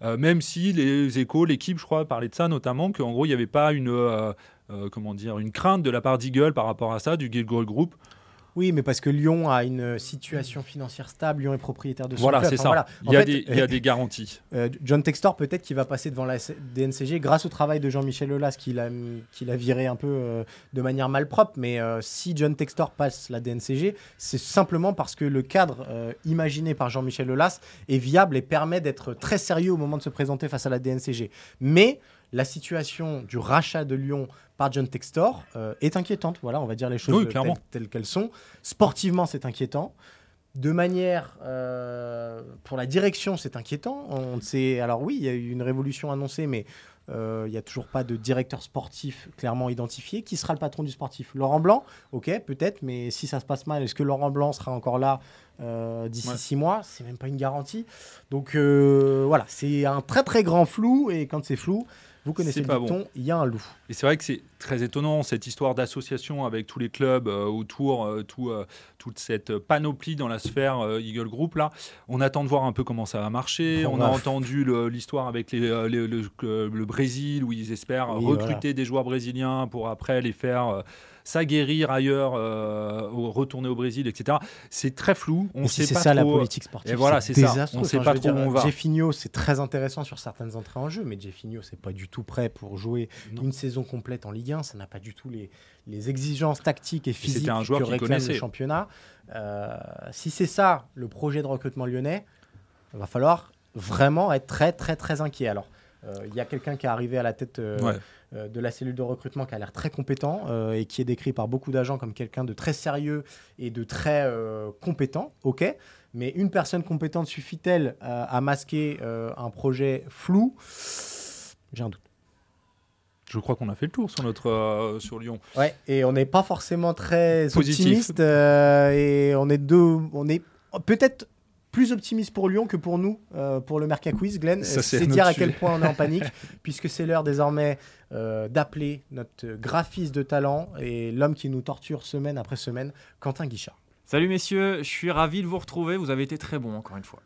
Euh, même si les échos, l'équipe, je crois, parlait de ça notamment, qu'en gros, il n'y avait pas une, euh, euh, comment dire, une crainte de la part d'Eagle par rapport à ça, du Guild Group. Oui, mais parce que Lyon a une situation financière stable, Lyon est propriétaire de son Voilà, club. c'est Enfin, ça. voilà. Il, y a fait, des, il y a des garanties. Euh, John Textor, peut-être qu'il va passer devant la DNCG grâce au travail de Jean-Michel Aulas, qu'il a, qu'il a viré un peu euh, de manière malpropre. Mais euh, si John Textor passe la DNCG, c'est simplement parce que le cadre euh, imaginé par Jean-Michel Aulas est viable et permet d'être très sérieux au moment de se présenter face à la DNCG. Mais la situation du rachat de Lyon par John Textor euh, est inquiétante. Voilà, on va dire les choses Oui, telles- qu'elles sont. Sportivement, c'est inquiétant. De manière, euh, pour la direction, c'est inquiétant. On sait, alors oui, il y a eu une révolution annoncée, mais euh, il n'y a toujours pas de directeur sportif clairement identifié. Qui sera le patron du sportif? Laurent Blanc? Ok, peut-être, mais si ça se passe mal, est-ce que Laurent Blanc sera encore là euh, d'ici Ouais. six mois? C'est même pas une garantie. Donc euh, voilà, c'est un très très grand flou, et quand c'est flou, vous connaissez le dicton, il y a un loup. Et c'est vrai que c'est très étonnant cette histoire d'association avec tous les clubs euh, autour, euh, tout, euh, toute cette panoplie dans la sphère Eagle Group là. On attend de voir un peu comment ça va marcher. On a entendu le- l'histoire avec les, les- le, le Brésil où ils espèrent Oui, recruter des joueurs brésiliens pour après les faire s'aguerrir ailleurs, euh, retourner au Brésil, etc. C'est très flou. On si sait c'est pas ça la politique sportive. Et voilà, c'est ça. désastreux. On sait pas trop où on va. Jeffinho, c'est très intéressant sur certaines entrées en jeu, mais Jeffinho, c'est pas du tout prêt pour jouer Non. une saison complète en Ligue 1. Ça n'a pas du tout les, les exigences tactiques et physiques un joueur que réclame le championnat. Euh, si c'est ça le projet de recrutement lyonnais, il va falloir vraiment être très très très inquiet. Alors, il y a quelqu'un qui est arrivé à la tête euh, Ouais. euh, de la cellule de recrutement qui a l'air très compétent euh, et qui est décrit par beaucoup d'agents comme quelqu'un de très sérieux et de très euh, compétent, ok. Mais une personne compétente suffit-elle euh, à masquer euh, un projet flou? J'ai un doute. Je crois qu'on a fait le tour sur notre euh, sur Lyon. Ouais, et on n'est pas forcément très Positif. optimiste euh, et on est deux, on est peut-être plus optimiste pour Lyon que pour nous euh, pour le Merca Quiz, Glenn. C'est dire à quel point on est en panique, [laughs] puisque c'est l'heure désormais euh, d'appeler notre graphiste de talent et l'homme qui nous torture semaine après semaine, Quentin Guichard. Salut messieurs, je suis ravi de vous retrouver. Vous avez été très bons encore une fois.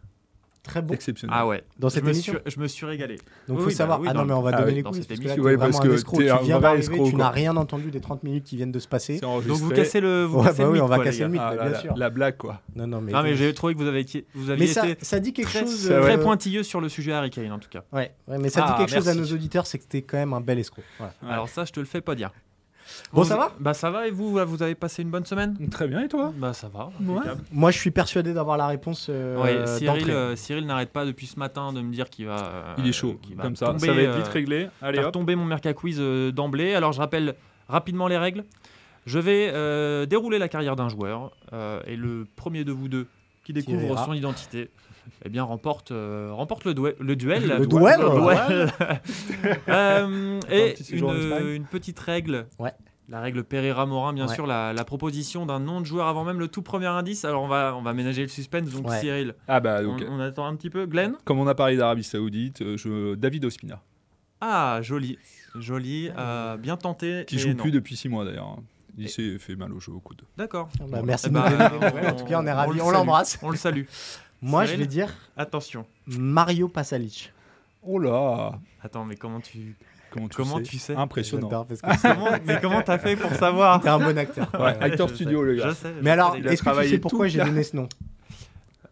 Très bon Exceptionnel. Ah ouais. dans Je cette me, émission. suis, je me suis régalé. Donc Oui, faut oui, savoir. bah oui, ah non mais on va ah donner oui, les cette parce que là, vraiment parce un que escroc. Tu un viens d'arriver, tu n'as rien entendu des 30 minutes qui viennent de se passer. Donc vous cassez le, vous Ouais, cassez bah le oui, mythe, on va quoi, casser le mythe. Ah, bien la- sûr. la blague quoi. Non non mais. Non mais j'ai trouvé que vous avez été, vous aviez Mais ça, été ça dit quelque très, chose. très euh, pointilleux sur le sujet Harry Kane en tout cas. Ouais, mais ça dit Ah, quelque chose à nos auditeurs, c'est que t'es quand même un bel escroc. Alors ça, je te le fais pas dire. Bon, Vous- ça va Bah ça va et vous, vous avez passé une bonne semaine Très bien et toi? Bah ça va. Ouais. Moi, je suis persuadé d'avoir la réponse. euh, Ouais, Cyril, euh, Cyril n'arrête pas depuis ce matin de me dire qu'il va. euh, Il est chaud. va Comme ça, tomber, ça va être vite réglé. Allez faire hop. tomber mon Merca Quiz euh, d'emblée. Alors je rappelle rapidement les règles. Je vais euh, dérouler la carrière d'un joueur euh, et le premier de vous deux qui découvre son identité, eh bien remporte, euh, remporte le, duel- le duel. Le duel, Le ouais. duel. [laughs] Euh, et une, petite règle. Ouais. La règle Pereira-Morin, bien Ouais. sûr, la, la proposition d'un nom de joueur avant même le tout premier indice. Alors on va, on va ménager le suspense. Donc Ouais. Cyril, Ah bah on, ok. on attend un petit peu. Glenn? Comme on a parlé d'Arabie Saoudite, euh, je... David Ospina, Ah, joli. Joli. euh, bien tenté. qui joue non. plus depuis 6 mois d'ailleurs. Il s'est fait mal au jeu au coude. D'accord. Bah, merci bah. En tout cas, on est ravis. On l'embrasse. On le salue. [laughs] Moi, je vais dire Attention. Mario Pasalic. Oh là Attends, mais comment tu, Comment tu comment sais tu sais? Impressionnant. J'adore parce que Comment- Mais comment t'as fait pour savoir? T'es un bon acteur. Ouais, acteur studio sais, le gars. Je sais. je Mais alors, est-ce que tu sais pourquoi j'ai donné ce nom?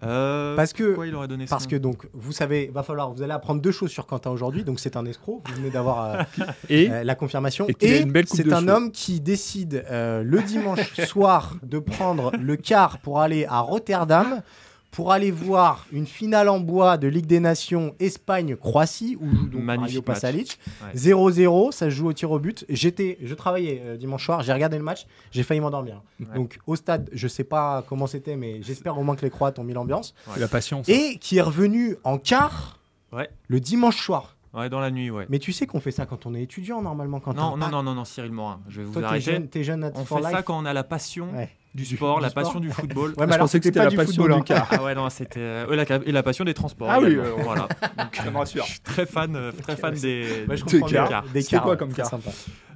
Euh, Parce que pourquoi il aurait donné ce parce que donc vous savez, va falloir vous allez apprendre deux choses sur Quentin aujourd'hui. Donc c'est un escroc. Vous venez d'avoir euh, Et? euh, la confirmation. et coupe c'est un cheveux. homme qui décide euh, le dimanche [laughs] soir de prendre le car pour aller à Rotterdam pour aller voir une finale en bois de Ligue des Nations Espagne-Croatie où joue donc Mario. Pasalic. Ouais. 0-0, ça se joue au tir au but. J'étais, je travaillais euh, dimanche soir, j'ai regardé le match, j'ai failli m'endormir. Ouais. Donc au stade, je sais pas comment c'était, mais j'espère au moins que les Croates ont mis l'ambiance. La patience. Et qui est revenu en quart Ouais. le dimanche soir. Ouais, dans la nuit, ouais. Mais tu sais qu'on fait ça quand on est étudiant normalement. Quand Non, on- non, Ah, non, non, non, Cyril Morin. Je vais vous Toi, t'es arrêter. jeune, t'es jeune On for fait ça quand on a la passion Ouais. Du sport, du la sport. passion du [laughs] football. Ouais, mais je alors, pensais que c'était la du passion football, du hein. car. Ah ouais, non, c'était euh, la, et la passion des transports. Ah oui, euh, voilà. [laughs] Donc, Ça me rassure. je suis très fan, euh, très fan des. Ouais, je Des cars. Des C'était cars, quoi comme car.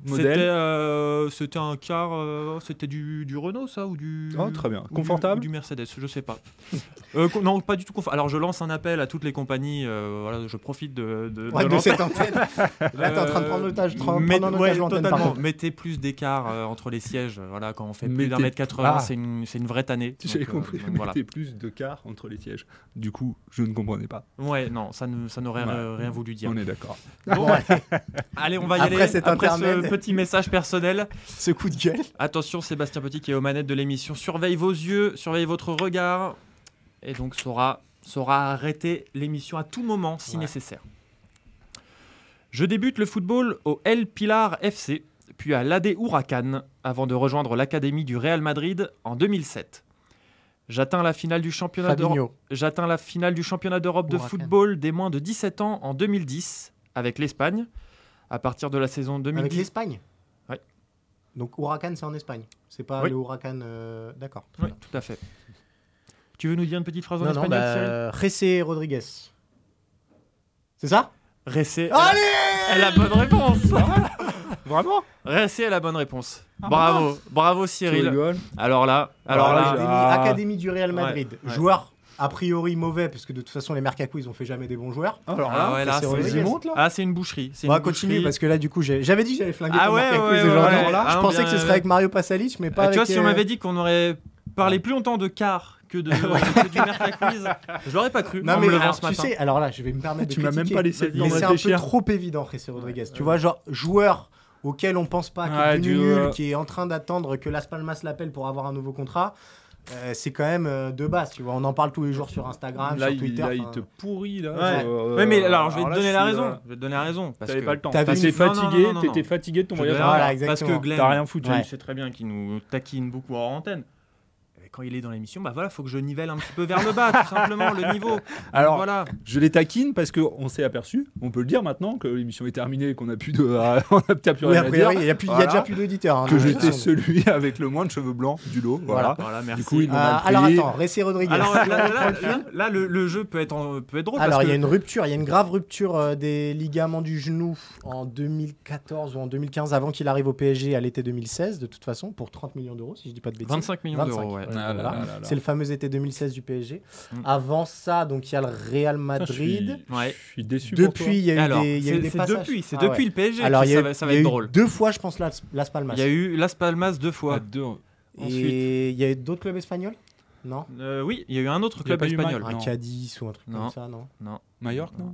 C'était euh, un car, euh, c'était du, du Renault ça ou du Oh, très bien. ou du- Confortable ou du, Mercedes, je sais pas. [laughs] Euh, non, pas du tout confortable. Alors je lance un appel à toutes les compagnies. euh, voilà, je profite de, de, Ouais, de l'antenne. cette antenne. Là, t'es en train de prendre otage, prendre l'antenne. Mettez plus d'écart euh, entre les sièges. Voilà, quand on fait plus d'un mètre 80, Ah. c'est une, c'est une vraie tannée. J'avais euh, compris. donc voilà. Mettez plus de car entre les sièges. Du coup, je ne comprenais pas. Ouais, non, ça ne- ça n'aurait Ouais. euh, rien voulu dire. On est d'accord. Bon, [laughs] allez, on va y Après aller. cet Après intermède. ce petit message personnel. Ce coup de gueule. Attention, Sébastien Petit qui est aux manettes de l'émission. Surveille vos yeux, surveille votre regard. Et donc saura, saura arrêter l'émission à tout moment si Ouais. nécessaire. Je débute le football au El Pilar FC, puis à l'AD Huracan, avant de rejoindre l'académie du Real Madrid en 2007. J'atteins la finale du championnat d'Europe. J'atteins la finale du championnat d'Europe de football des moins de 17 ans en 2010 avec l'Espagne. À partir de la saison 2010. Avec l'Espagne? Ouais. Donc Huracan, c'est en Espagne. C'est pas Oui. le Huracan. euh, D'accord. Oui, tout à fait. Tu veux nous dire une petite phrase en Non, espagnol, Cyril? Bah, Rodriguez. C'est ça? Ressé. Allez Elle a la bonne réponse. Vraiment a la bonne réponse. Ah, Bravo, bravo Tu Cyril. rigoles Alors là, alors Ah, là, Académie, Ah. Académie du Real Madrid. Ouais, ouais. Joueur a priori mauvais, parce que de toute façon, les Mercacu, ils ont fait jamais des bons joueurs. Alors ah là, ouais, là, c'est c'est Rodriguez. monte là ah, c'est une boucherie. C'est On va continuer boucherie. parce que là, du coup, j'ai- j'avais dit que j'allais flinguer Ah ton ouais, Mercacu ouais, ouais, Alors là, ouais. je Ah, pensais bien, que ce serait ouais. avec Mario Pasalic, mais pas Ah, avec. tu vois, si on euh, m'avait dit qu'on aurait parlé plus longtemps de car que de [laughs] que du Merca Quiz, je l'aurais pas cru. Non en mais me levant alors, ce tu matin. sais, alors là, je vais me permettre de Tu m'as même critiquer, pas laissé le mais temps de c'est un peu réfléchir. trop évident, Jesse Rodriguez. Tu vois, genre joueur auquel on pense pas, qui Ouais, est du- devenu nul, euh, qui est en train d'attendre que Las Palmas l'appelle pour avoir un nouveau contrat. euh, c'est quand même euh, de base, tu vois. On en parle tous les jours sur Instagram, là, sur il, Twitter. là, il te pourrit là. Ouais. Euh, Ouais, mais alors je vais te donner la suis, raison. Je vais te donner la raison. Parce T'avais que pas le temps. T'avais T'étais une- fatigué, t'étais fatigué de ton Je voyage. Voilà. Parce que. Glenn, T'as rien foutu. Ouais. je sais très bien qu'il nous taquine beaucoup en antenne. Quand il est dans l'émission, bah voilà, faut que je nivelle un petit peu vers le bas, tout simplement, le niveau. Donc [laughs] Alors, voilà. Je les taquine parce qu'on s'est aperçu, on peut le dire maintenant, que l'émission est terminée et qu'on a plus de, [laughs] on a plus Oui, rien à dire. il y a, plus- il y a Voilà. déjà plus d'auditeurs. hein, Que j'étais celui [laughs] avec le moins de cheveux blancs du lot. Voilà. Voilà, merci. Du coup, ils m'ont Euh, mal pris. alors attends, Jesse Rodriguez. Alors là, le fil. là, là, le, le jeu peut être, en- peut être drôle. Alors, il y a une rupture, il y a une grave rupture euh, des ligaments du genou en 2014 ou en 2015, avant qu'il arrive au PSG à l'été 2016, de toute façon, pour 30 millions d'euros, si je dis pas de bêtises. 25 millions 25, d'euros, ouais. ouais, Ah voilà. C'est le fameux été 2016 du PSG. Mm. Avant ça, donc il y a le Real Putain, je suis- Madrid. Ouais. Je suis déçu Depuis, il y a eu Alors, des, y a eu c'est des c'est passages. depuis, c'est Ah depuis ouais. le PSG Alors, que il y a, ça eu- va, ça va il y a être drôle. deux fois, je pense, Las, Las Palmas. Il y a eu Las Palmas deux fois. Ah, deux. ensuite. Et il y a eu d'autres clubs espagnols? Non Euh, oui, il y a eu un autre club espagnol. Un. Cadiz ou un truc Non. comme ça, non non Non,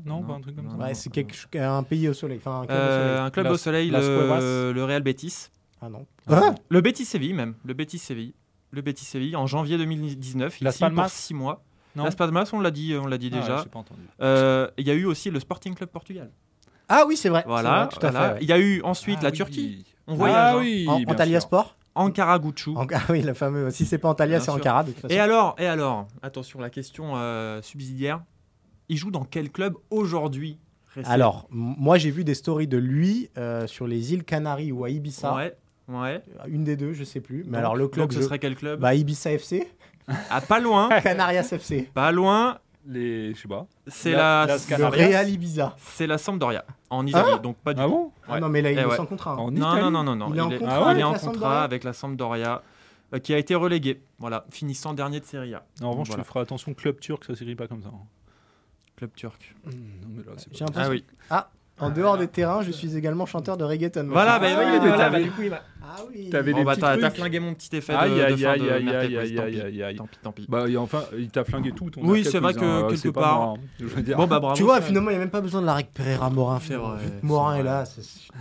Non, pas un truc comme non, ça. Ouais, c'est quelque... un pays au soleil. Enfin, un club au Euh, soleil. un club Las- au soleil, Las le, Real Betis. Ah non. Ah. Le Betis Séville même. Le Betis Séville. Le Betis Séville en janvier 2019. Las ici Palmas pour 6 mois. Non. Las Palmas, on l'a dit, on l'a dit Ah, déjà. j'ai pas entendu. Euh, Il y a eu aussi le Sporting Club Portugal. Ah oui, c'est vrai. Voilà, vrai, tout à voilà. fait. ouais. Il y a eu ensuite Ah la oui. Turquie. On Ah voyage. hein. oui, En, bien Antalya. Sport Ankara Gucci. En- Ah [laughs] oui, la fameuse. Si c'est pas Antalya, c'est. Ankara de toute façon. Et alors, et alors, attention, la question euh, subsidiaire. Il joue dans quel club aujourd'hui Alors, moi j'ai vu des stories de lui euh, sur les îles Canaries ou à Ibiza. Ouais, ouais. Une des deux, je sais plus. Mais Donc- alors le club, donc ce je- serait quel club bah, Ibiza FC, [laughs] Ah, pas loin, [laughs] Canarias FC, pas loin. Les, je sais pas. C'est La- la, le. Real Ibiza. c'est la Sampdoria en Italie. donc pas du Ah tout. bon Ah Ouais. non, mais là il Eh est ouais. sans contrat. En Non, non, non, non, non. Il est en est, contrat il avec est en la contrat Sampdoria avec la Sampdoria, euh, qui a été relégué. Voilà, finissant dernier de Serie A. En revanche, Voilà. tu feras attention, club turc, ça s'écrit pas comme ça. hein. Club turc. Non, mais là, pas- Ah oui. En dehors des terrains, je suis également chanteur de reggaeton. Voilà, bah, ah, oui, voilà, bah, du coup, il m'a- Ah oui. T'avais Bon, des bah, petits t'as t'as trucs. flingué mon petit effet de, Aïe, de aïe, fin aïe, aïe, aïe, aïe, tant aïe, pis. aïe, aïe. Tant pis, tant pis. Bah, et enfin, il t'a flingué tout ton Oui, c'est vrai que hein, quelque part- moi, je veux dire. Bon, bah bravo. Tu vois, finalement, il n'y a même pas besoin de la récupérer à Morin. C'est Morin est là,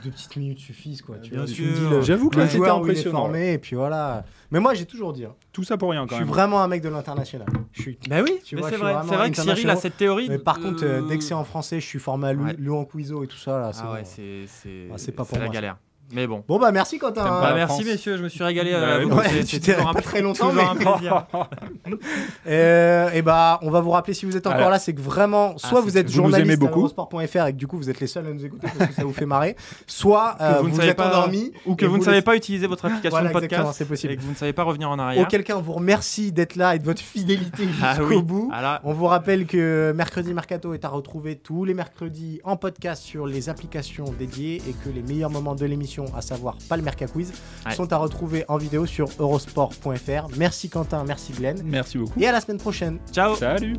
deux petites minutes suffisent. Quoi. Tu Bien sûr. J'avoue que là, c'était impressionnant. formé, et puis voilà. Mais moi, j'ai toujours dit, hein, Tout ça pour rien je quand suis même. vraiment un mec de l'international. Je suis Bah oui, c'est je suis vrai. C'est vrai que Cyril a international. cette théorie. Mais par contre, euh, dès que c'est en français, je suis formé à. Louan Cuiso et tout ça. Là, Ah ouais, c'est c'est Ah, c'est pas pour c'est la moi, galère. Mais bon. Bon bah merci Quentin. Bah, merci France. messieurs, je me suis régalé. Bah euh, vous, Ouais, un- pas très longtemps, toujours mais- un plaisir. [laughs] Euh, et bah, on va vous rappeler si vous êtes encore Alors. là, c'est que vraiment, soit Ah, vous c'est- êtes vous journaliste beaucoup. Eurosport.fr et que du coup vous êtes les seuls à nous écouter parce que ça vous fait marrer, soit euh, Que vous vous, êtes pas- endormi Ou que vous ne vous savez pas utiliser votre application Voilà, de podcast c'est possible. et que vous ne savez pas revenir en arrière. Auquel cas, on vous remercie d'être là et de votre fidélité [laughs] Ah jusqu'au bout. Ah On vous rappelle que Mercredi Mercato est à retrouver tous les mercredis en podcast sur les applications dédiées et que les meilleurs moments de l'émission, à savoir Palmerca Quiz, sont à retrouver en vidéo sur eurosport.fr. Merci Quentin, merci Glenn. Merci beaucoup. Et à la semaine prochaine. Ciao. Salut.